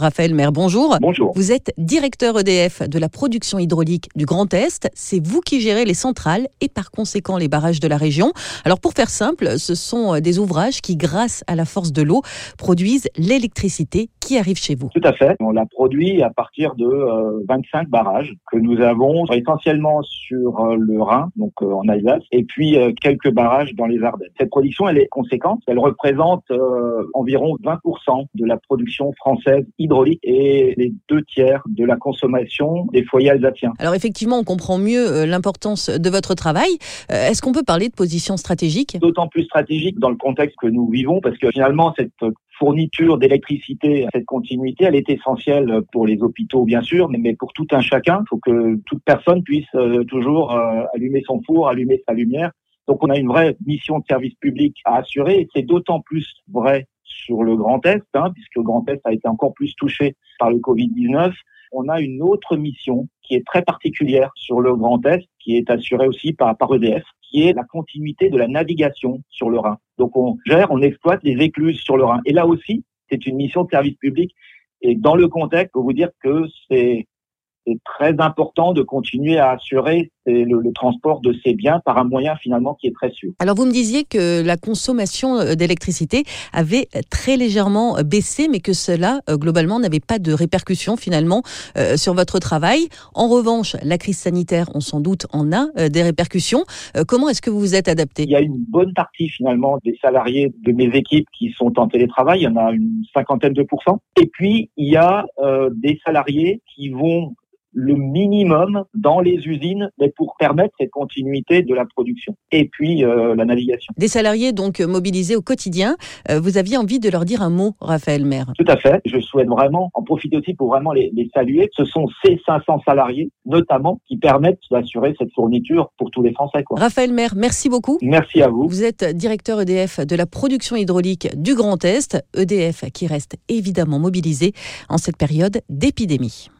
Raphaël Maire, bonjour. Bonjour. Vous êtes directeur EDF de la production hydraulique du Grand Est. C'est vous qui gérez les centrales et par conséquent les barrages de la région. Alors pour faire simple, ce sont des ouvrages qui, grâce à la force de l'eau, produisent l'électricité qui arrive chez vous. Tout à fait. On l'a produit à partir de 25 euh, barrages que nous avons essentiellement sur euh, le Rhin, donc euh, en Alsace, et puis quelques barrages dans les Ardennes. Cette production, elle est conséquente. Elle représente environ 20% de la production française hydraulique et les deux tiers de la consommation des foyers alsaciens. Alors effectivement, on comprend mieux l'importance de votre travail. Est-ce qu'on peut parler de position stratégique? D'autant plus stratégique dans le contexte que nous vivons, parce que finalement, cette fourniture d'électricité, cette continuité, elle est essentielle pour les hôpitaux, bien sûr, mais pour tout un chacun. Il faut que toute personne puisse euh, toujours euh, allumer son four, allumer sa lumière. Donc on a une vraie mission de service public à assurer et c'est d'autant plus vrai sur le Grand Est, hein, puisque le Grand Est a été encore plus touché par le Covid-19. On a une autre mission qui est très particulière sur le Grand Est, qui est assurée aussi par, EDF, qui est la continuité de la navigation sur le Rhin. Donc on gère, on exploite les écluses sur le Rhin. Et là aussi, c'est une mission de service public. Et dans le contexte, faut vous dire que c'est très important de continuer à assurer le, le, transport de ces biens par un moyen finalement qui est très sûr. Alors vous me disiez que la consommation euh, d'électricité avait très légèrement baissé, mais que cela euh, globalement n'avait pas de répercussions finalement euh, sur votre travail. En revanche, la crise sanitaire, on s'en doute, en a des répercussions. comment est-ce que vous vous êtes adapté? Il y a une bonne partie finalement des salariés de mes équipes qui sont en télétravail, il y en a une cinquantaine de pourcents. Et puis il y a des salariés qui vont le minimum dans les usines mais pour permettre cette continuité de la production et puis euh, la navigation. Des salariés donc mobilisés au quotidien. Euh, vous aviez envie de leur dire un mot, Raphaël Maire? Tout à fait. Je souhaite vraiment en profiter aussi pour vraiment les, les saluer. Ce sont ces 500 salariés notamment qui permettent d'assurer cette fourniture pour tous les Français. Quoi. Raphaël Maire, merci beaucoup. Merci à vous. Vous êtes directeur EDF de la production hydraulique du Grand Est. EDF qui reste évidemment mobilisé en cette période d'épidémie.